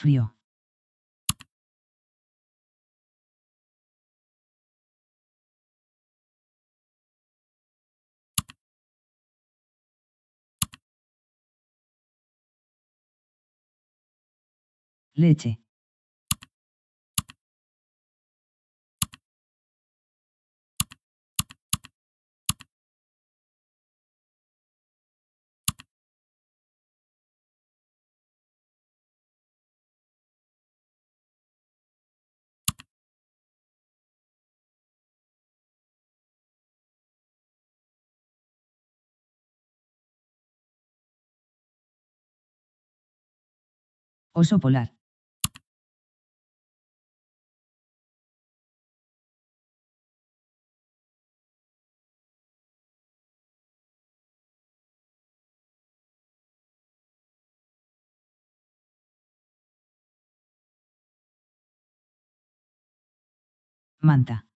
Frío. Leche. Oso polar. Manta.